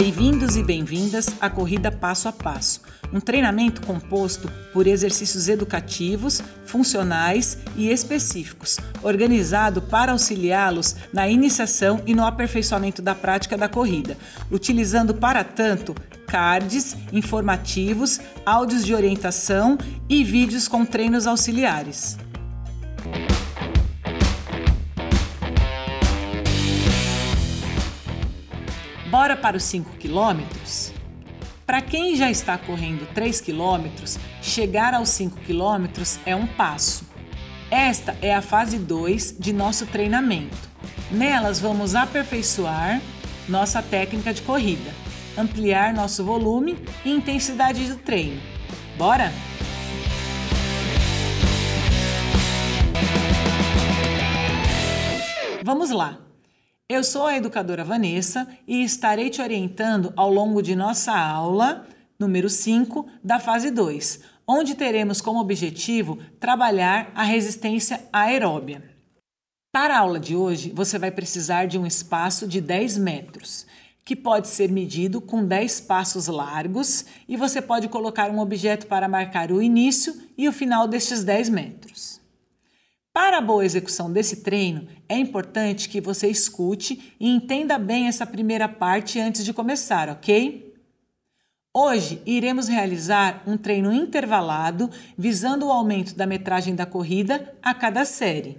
Bem-vindos e bem-vindas à Corrida Passo a Passo, um treinamento composto por exercícios educativos, funcionais e específicos, organizado para auxiliá-los na iniciação e no aperfeiçoamento da prática da corrida, utilizando para tanto cards informativos, áudios de orientação e vídeos com treinos auxiliares. Bora para os 5 quilômetros? Para quem já está correndo 3 quilômetros, chegar aos 5 quilômetros é um passo. Esta é a fase 2 de nosso treinamento. Nelas vamos aperfeiçoar nossa técnica de corrida, ampliar nosso volume e intensidade do treino. Bora? Vamos lá! Eu sou a educadora Vanessa e estarei te orientando ao longo de nossa aula número 5 da fase 2, onde teremos como objetivo trabalhar a resistência aeróbia. Para a aula de hoje, você vai precisar de um espaço de 10 metros, que pode ser medido com 10 passos largos e você pode colocar um objeto para marcar o início e o final destes 10 metros. Para a boa execução desse treino, é importante que você escute e entenda bem essa primeira parte antes de começar, ok? Hoje iremos realizar um treino intervalado visando o aumento da metragem da corrida a cada série.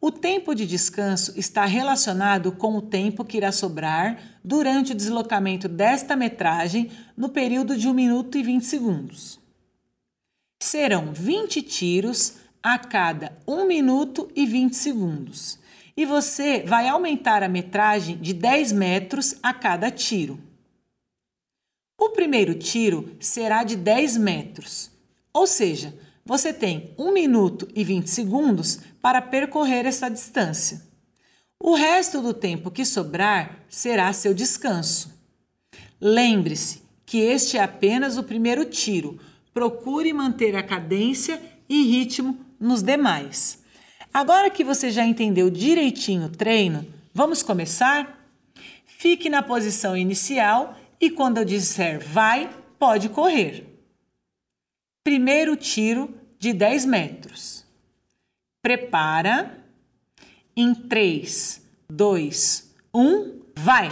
O tempo de descanso está relacionado com o tempo que irá sobrar durante o deslocamento desta metragem no período de 1 minuto e 20 segundos. Serão 20 tiros a cada 1 minuto e 20 segundos. E você vai aumentar a metragem de 10 metros a cada tiro. O primeiro tiro será de 10 metros, ou seja, você tem 1 minuto e 20 segundos para percorrer essa distância. O resto do tempo que sobrar será seu descanso. Lembre-se que este é apenas o primeiro tiro. Procure manter a cadência e ritmo nos demais. Agora que você já entendeu direitinho o treino, vamos começar? Fique na posição inicial e quando eu disser vai, pode correr. Primeiro tiro de 10 metros. Prepara. Em 3, 2, 1, vai!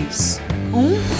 2, 1,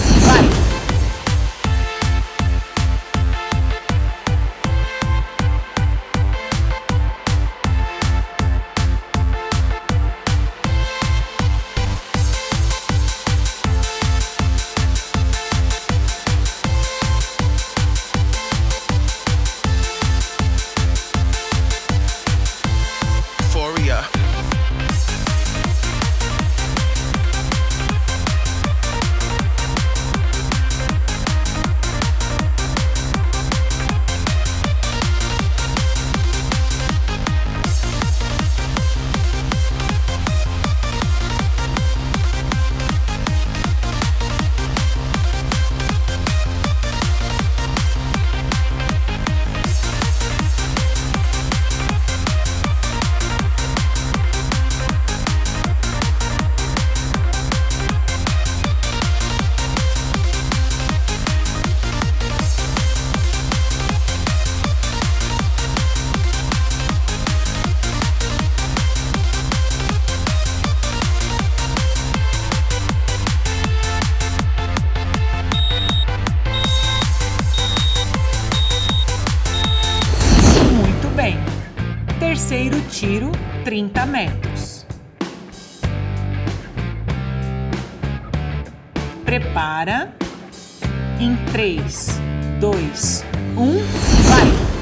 30 metros. Prepara. Em 3, 2, 1, vai!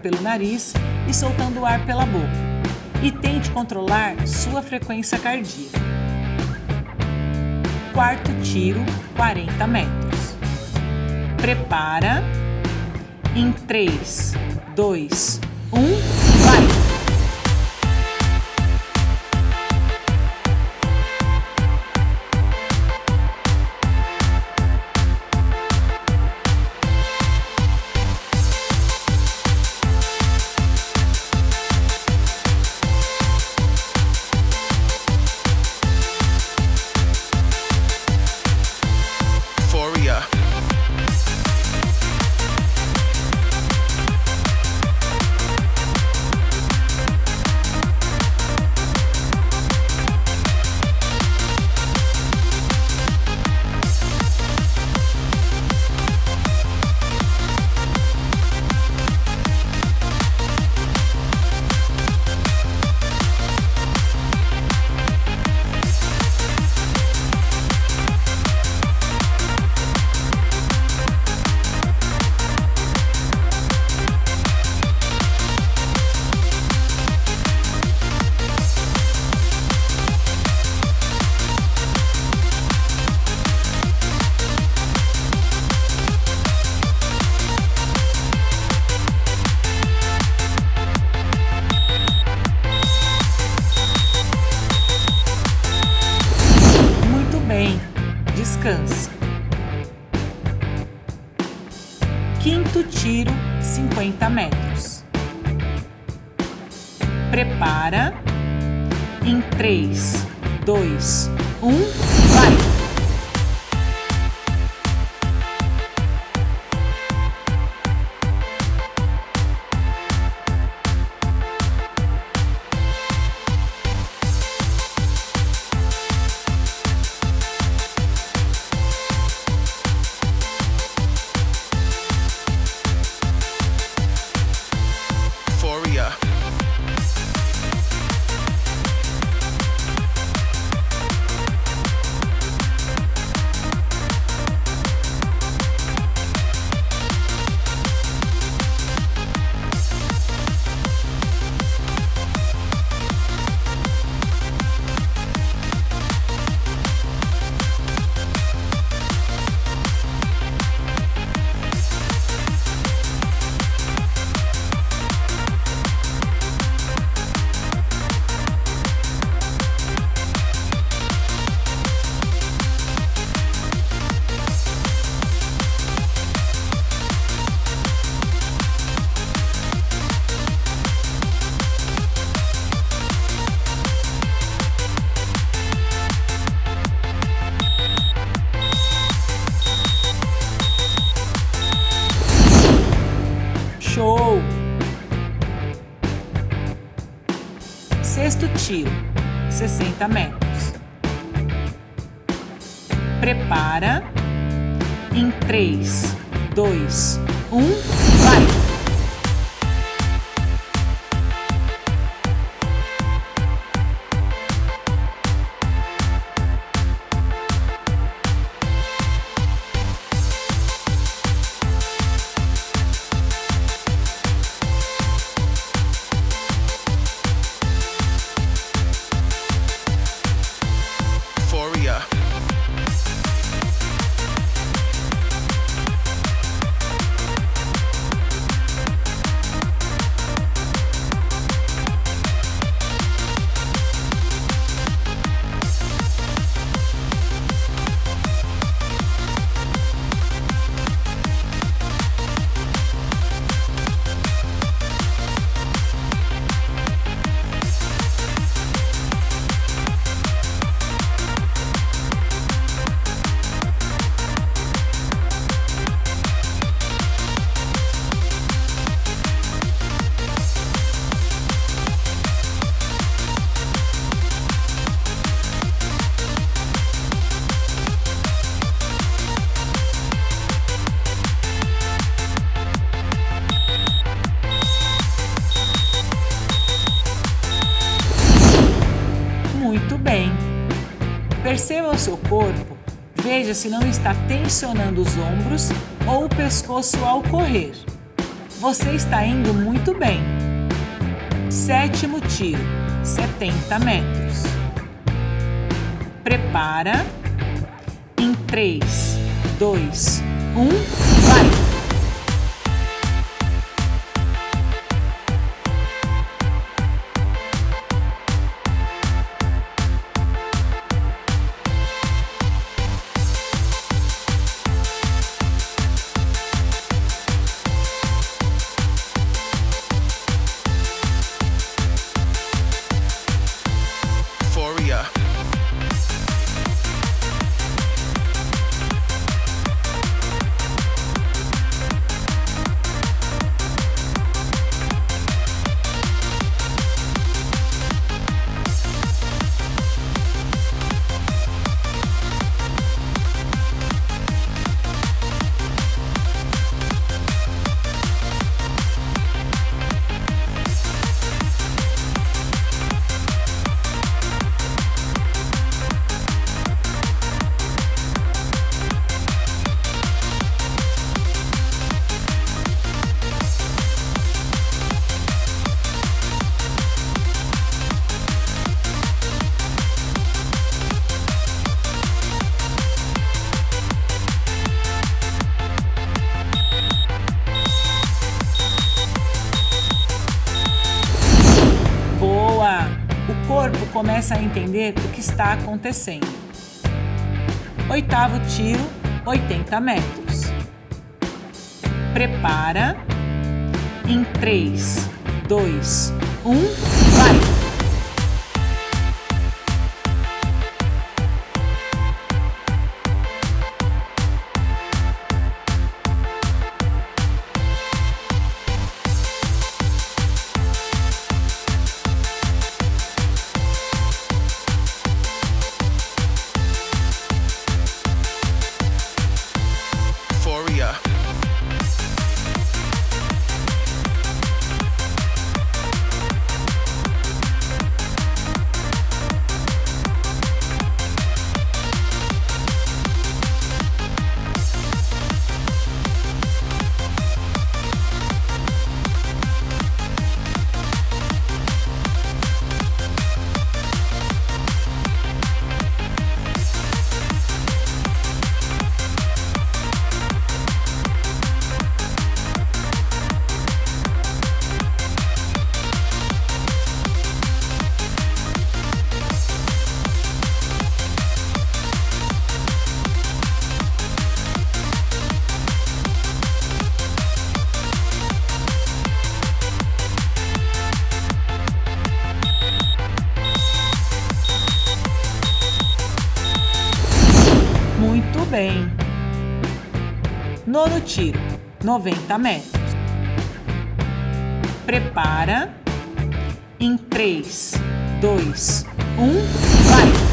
Pelo nariz e soltando o ar pela boca. E tente controlar sua frequência cardíaca. Quarto tiro, 40 metros. Prepara. Em 3, 2, 1, 50 metros. Prepara. Em 3, 2, 1, appuntamento. Seu corpo, veja se não está tensionando os ombros ou o pescoço ao correr. Você está indo muito bem. Sétimo tiro, 70 metros. Prepara. Em 3, 2, 1, vai! Está acontecendo. Oitavo tiro, 80 metros. Prepara. Em 3, 2, 1, vai! 90 metros. Prepara. Em 3, 2, 1, vai!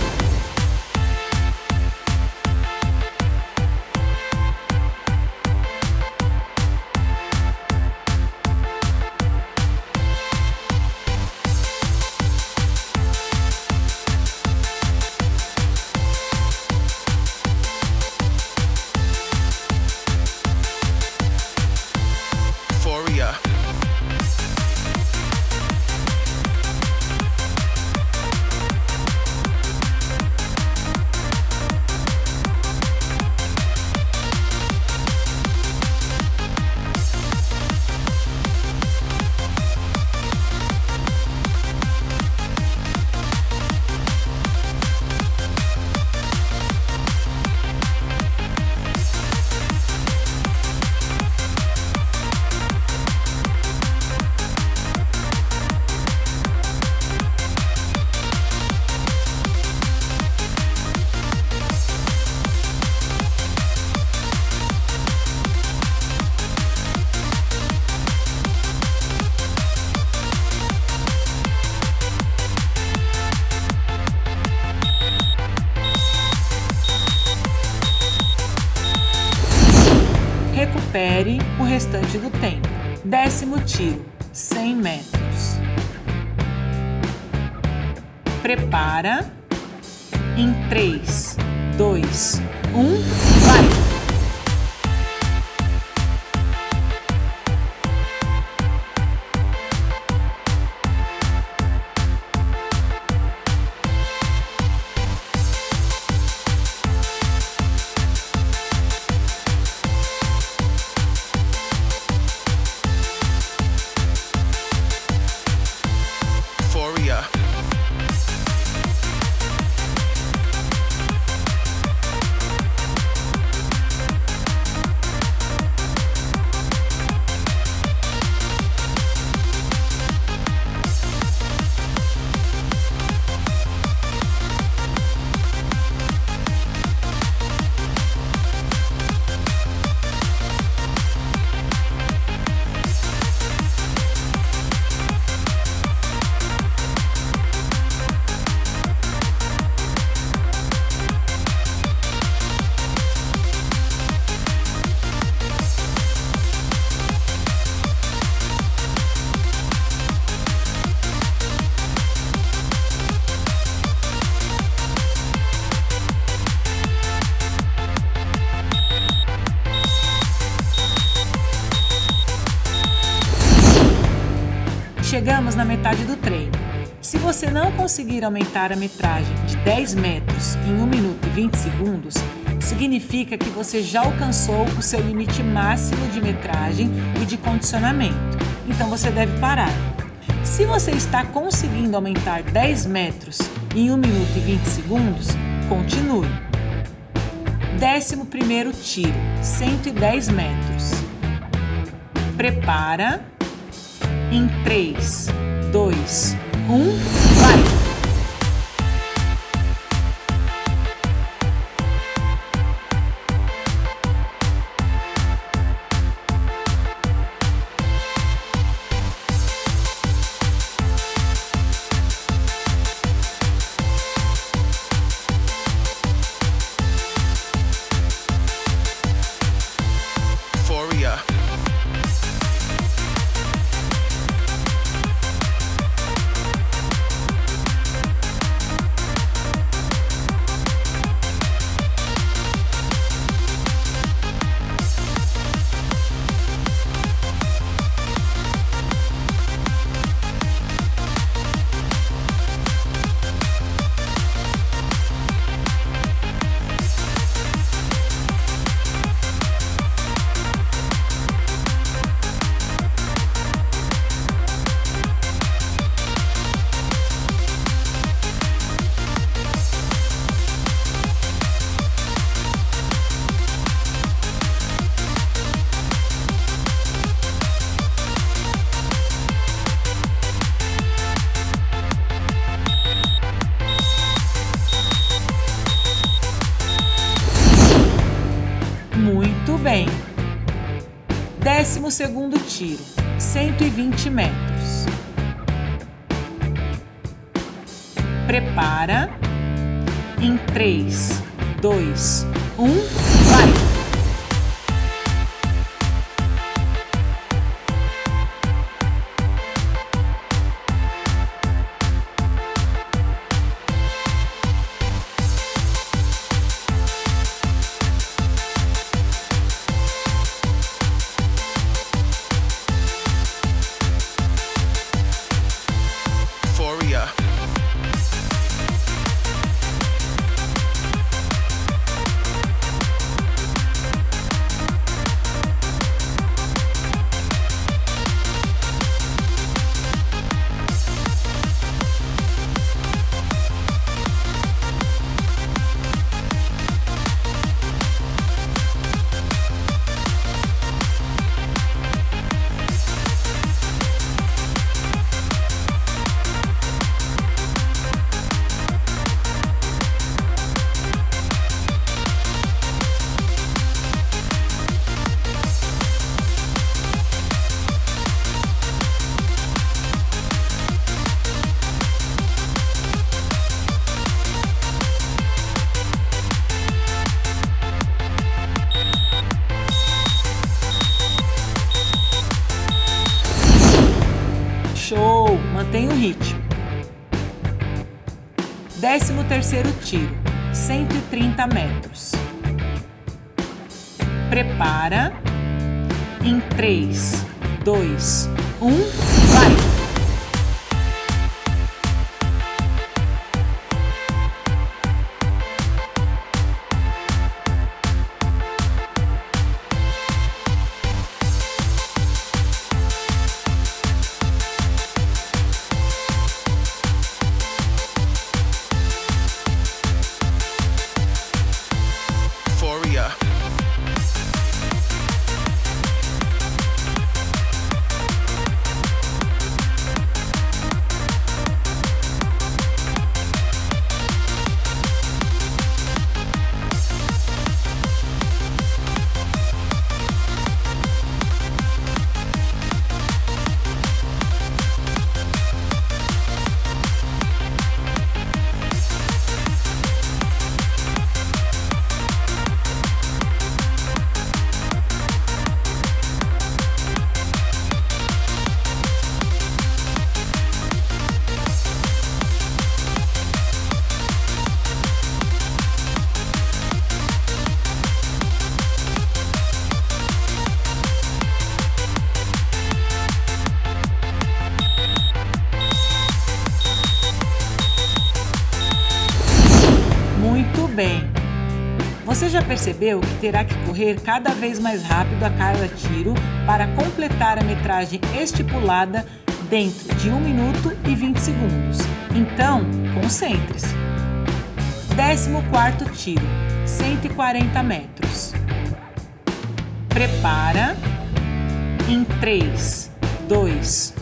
Restante do tempo. Décimo tiro, 100 metros. Prepara. Em 3, 2, 1, vai! Conseguir aumentar a metragem de 10 metros em 1 minuto e 20 segundos, significa que você já alcançou o seu limite máximo de metragem e de condicionamento. Então você deve parar. Se você está conseguindo aumentar 10 metros em 1 minuto e 20 segundos, continue. Décimo primeiro tiro, 110 metros. Prepara em 3, 2, 1, vai! 120 metros. Prepara. Em 3, 2, 1, terceiro percebeu que terá que correr cada vez mais rápido a cada tiro para completar a metragem estipulada dentro de 1 minuto e 20 segundos. Então, concentre-se. 14 tiro, 140 metros. Prepara. Em 3, 2, 1,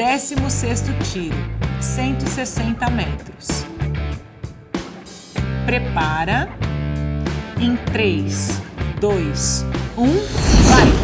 16 tiro, 160 metros. Prepara. Em 3, 2, 1, vai!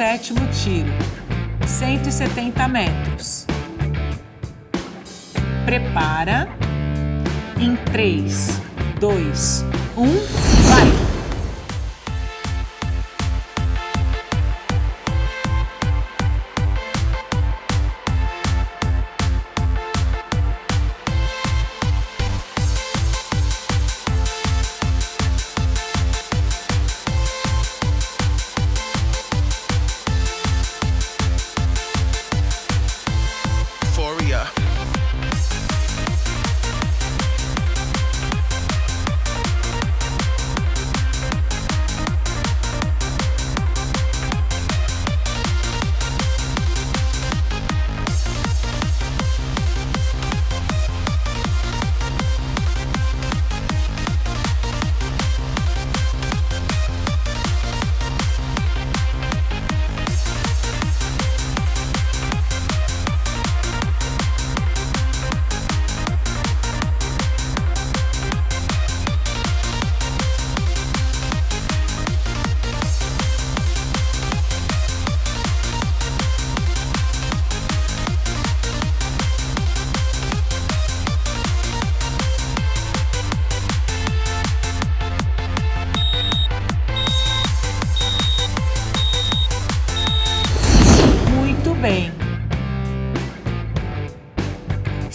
17 tiro, 170 metros. Prepara. Em 3, 2, 1,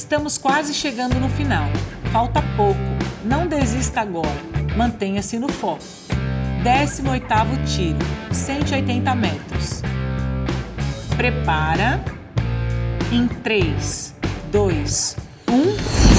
Estamos quase chegando no final. Falta pouco. Não desista agora. Mantenha-se no foco. 18 tiro, 180 metros. Prepara. Em 3, 2, 1,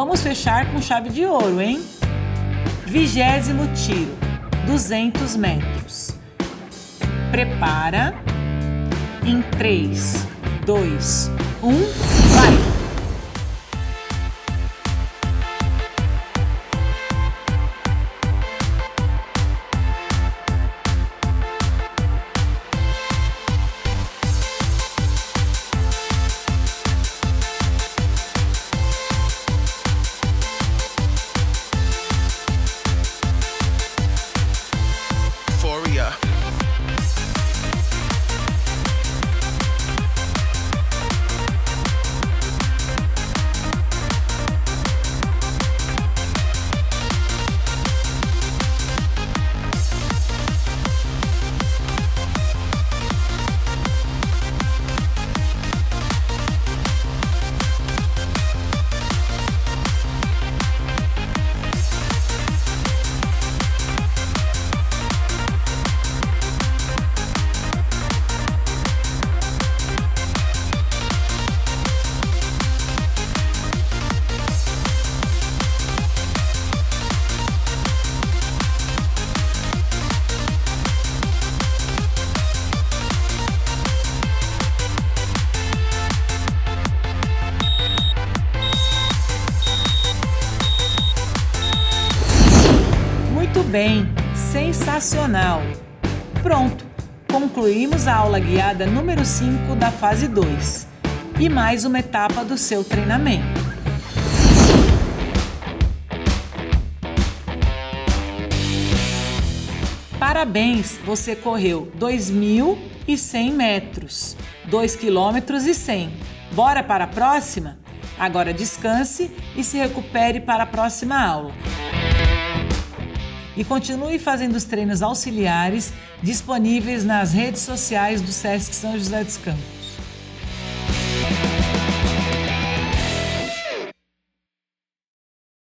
Vamos fechar com chave de ouro, hein? Vigésimo tiro. 200 metros. Prepara. Em 3, 2, 1, vai! Concluímos a aula guiada número 5 da fase 2 e mais uma etapa do seu treinamento. Parabéns, você correu 2.100 metros, 2 quilômetros e 100. Bora para a próxima? Agora descanse e se recupere para a próxima aula e continue fazendo os treinos auxiliares disponíveis nas redes sociais do SESC São José dos Campos.